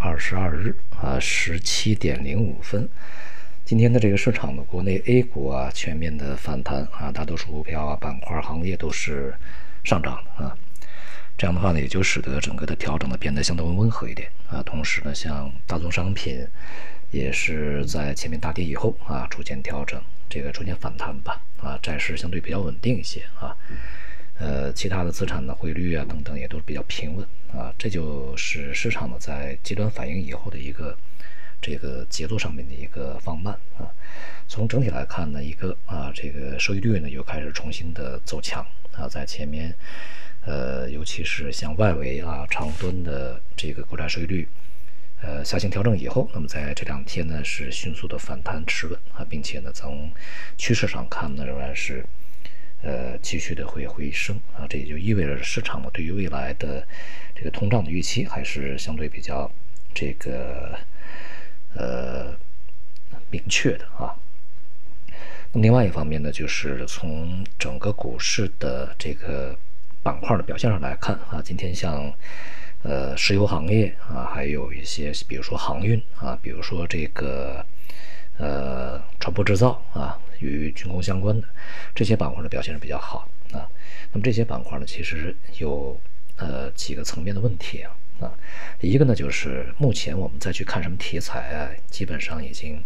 二十二日啊十七点零五分，今天的这个市场呢，国内 A 股啊全面的反弹啊，大多数股票啊板块行业都是上涨的啊。这样的话呢，也就使得整个的调整呢变得相对温和一点啊。同时呢，像大宗商品也是在前面大跌以后啊，逐渐调整，这个逐渐反弹吧啊。债市相对比较稳定一些啊。其他的资产的汇率啊等等也都是比较平稳啊。这就是市场呢在极端反应以后的一个这个节奏上面的一个放慢啊。从整体来看呢，一个啊这个收益率呢又开始重新的走强啊，在前面。呃，尤其是像外围啊、长端的这个国债收益率，呃，下行调整以后，那么在这两天呢是迅速的反弹持稳啊，并且呢从趋势上看呢仍然是呃继续的会回升啊，这也就意味着市场呢对于未来的这个通胀的预期还是相对比较这个呃明确的啊。那么另外一方面呢，就是从整个股市的这个。板块的表现上来看啊，今天像，呃，石油行业啊，还有一些比如说航运啊，比如说这个，呃，船舶制造啊，与军工相关的这些板块的表现是比较好啊。那么这些板块呢，其实有呃几个层面的问题啊啊，一个呢就是目前我们再去看什么题材啊，基本上已经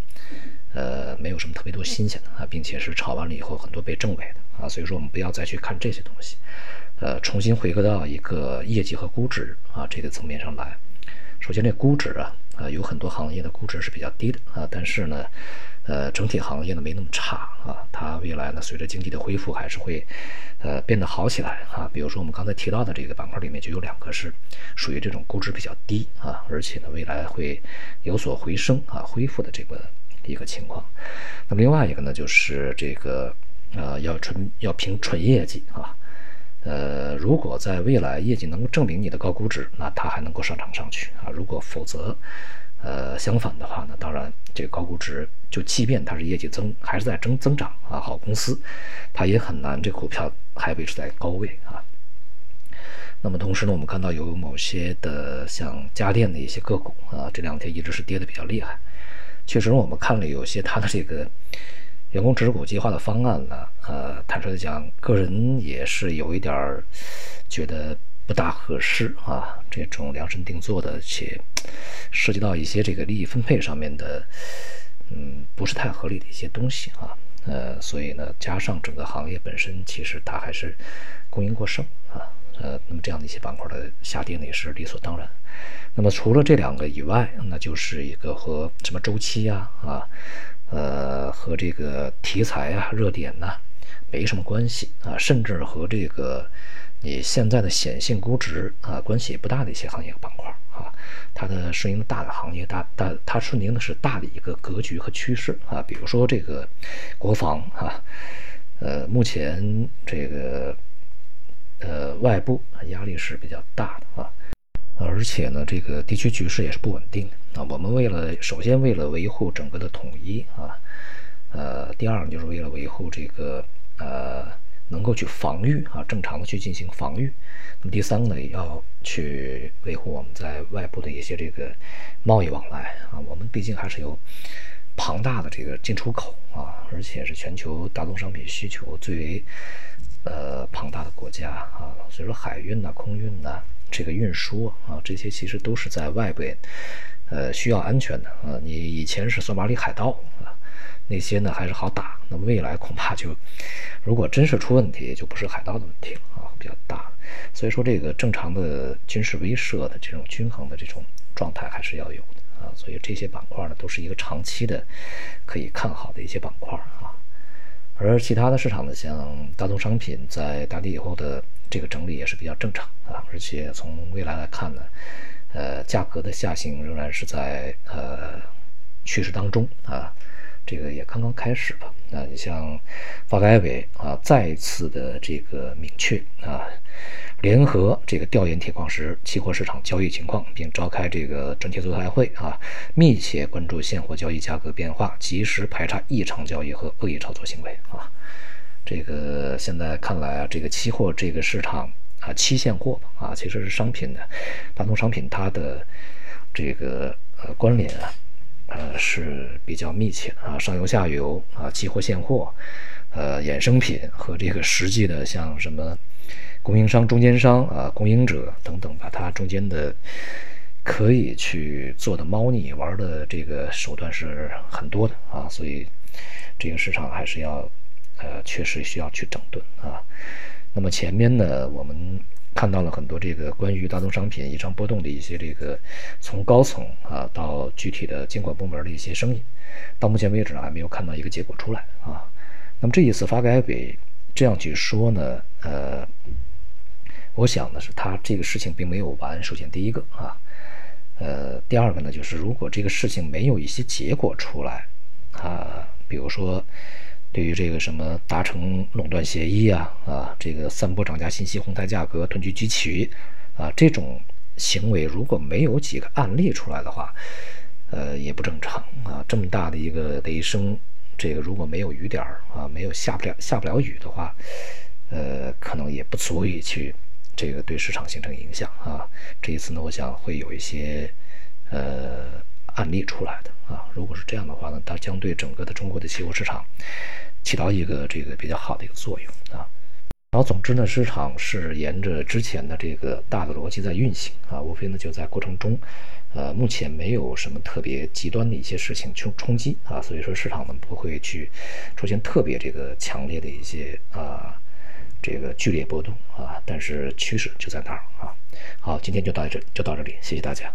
呃没有什么特别多新鲜的啊，并且是炒完了以后很多被证伪的啊，所以说我们不要再去看这些东西。呃，重新回归到一个业绩和估值啊这个层面上来。首先，这估值啊，啊有很多行业的估值是比较低的啊，但是呢，呃，整体行业呢没那么差啊。它未来呢，随着经济的恢复，还是会呃变得好起来啊。比如说我们刚才提到的这个板块里面，就有两个是属于这种估值比较低啊，而且呢，未来会有所回升啊，恢复的这个一个情况。那么另外一个呢，就是这个呃，要纯要凭纯业绩啊。呃，如果在未来业绩能够证明你的高估值，那它还能够上涨上去啊。如果否则，呃，相反的话呢，当然这个高估值就即便它是业绩增还是在增增长啊，好公司，它也很难这股票还维持在高位啊。那么同时呢，我们看到有某些的像家电的一些个股啊，这两天一直是跌的比较厉害。确实，我们看了有些它的这个。员工持股计划的方案呢？呃，坦率的讲，个人也是有一点儿觉得不大合适啊。这种量身定做的，且涉及到一些这个利益分配上面的，嗯，不是太合理的一些东西啊。呃，所以呢，加上整个行业本身其实它还是供应过剩啊。呃，那么这样的一些板块的下跌呢，也是理所当然。那么除了这两个以外，那就是一个和什么周期呀啊。呃，和这个题材啊、热点呢，没什么关系啊，甚至和这个你现在的显性估值啊关系也不大的一些行业板块啊，它的顺应的大的行业大大，它顺应的是大的一个格局和趋势啊，比如说这个国防啊，呃，目前这个呃外部压力是比较大的啊。而且呢，这个地区局势也是不稳定的啊。我们为了首先为了维护整个的统一啊，呃，第二，就是为了维护这个呃能够去防御啊，正常的去进行防御。那么第三个呢，也要去维护我们在外部的一些这个贸易往来啊。我们毕竟还是有庞大的这个进出口啊，而且是全球大宗商品需求最为呃庞大的国家啊。所以说海运呐、空运呐。这个运输啊，这些其实都是在外边，呃，需要安全的啊。你以前是索马里海盗啊，那些呢还是好打。那未来恐怕就，如果真是出问题，就不是海盗的问题了啊，比较大。所以说，这个正常的军事威慑的这种均衡的这种状态还是要有的啊。所以这些板块呢，都是一个长期的可以看好的一些板块啊。而其他的市场呢，像大宗商品在大跌以后的。这个整理也是比较正常啊，而且从未来来看呢，呃，价格的下行仍然是在呃趋势当中啊，这个也刚刚开始吧。那你像发改委啊，再次的这个明确啊，联合这个调研铁矿石期货市场交易情况，并召开这个专题座谈会啊，密切关注现货交易价格变化，及时排查异常交易和恶意炒作行为啊。这个现在看来啊，这个期货这个市场啊，期现货啊，其实是商品的，大宗商品它的这个呃关联啊，呃是比较密切啊，上游下游啊，期货现货，呃衍生品和这个实际的像什么供应商、中间商啊、供应者等等，把它中间的可以去做的猫腻玩的这个手段是很多的啊，所以这个市场还是要呃确实需要去整顿啊。那么前面呢，我们看到了很多这个关于大宗商品异常波动的一些这个从高层啊到具体的监管部门的一些声音，到目前为止呢还没有看到一个结果出来啊。那么这一次发改委这样去说呢，呃，我想呢是他这个事情并没有完。首先第一个啊，呃，第二个呢就是如果这个事情没有一些结果出来啊，比如说。对于这个什么达成垄断协议啊啊，这个散播涨价信息、哄抬价格、囤积居奇啊，这种行为如果没有几个案例出来的话，呃，也不正常啊。这么大的一个雷声，这个如果没有雨点儿啊，没有下不了下不了雨的话，呃，可能也不足以去这个对市场形成影响啊。这一次呢，我想会有一些呃。案例出来的啊，如果是这样的话呢，它将对整个的中国的期货市场起到一个这个比较好的一个作用啊。然后总之呢，市场是沿着之前的这个大的逻辑在运行啊，无非呢就在过程中，呃，目前没有什么特别极端的一些事情冲冲击啊，所以说市场呢不会去出现特别这个强烈的一些啊这个剧烈波动啊，但是趋势就在那儿啊。好，今天就到这就到这里，谢谢大家。